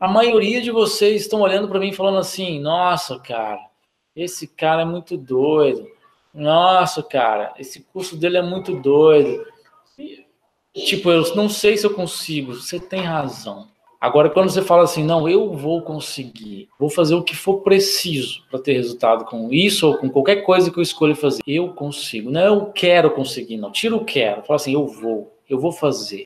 a maioria de vocês estão olhando para mim falando assim: nossa, cara, esse cara é muito doido. Nossa, cara, esse curso dele é muito doido. E, tipo, eu não sei se eu consigo. Você tem razão. Agora, quando você fala assim, não, eu vou conseguir, vou fazer o que for preciso para ter resultado com isso ou com qualquer coisa que eu escolha fazer, eu consigo. Não é eu quero conseguir, não. Tira o quero. Fala assim, eu vou, eu vou fazer.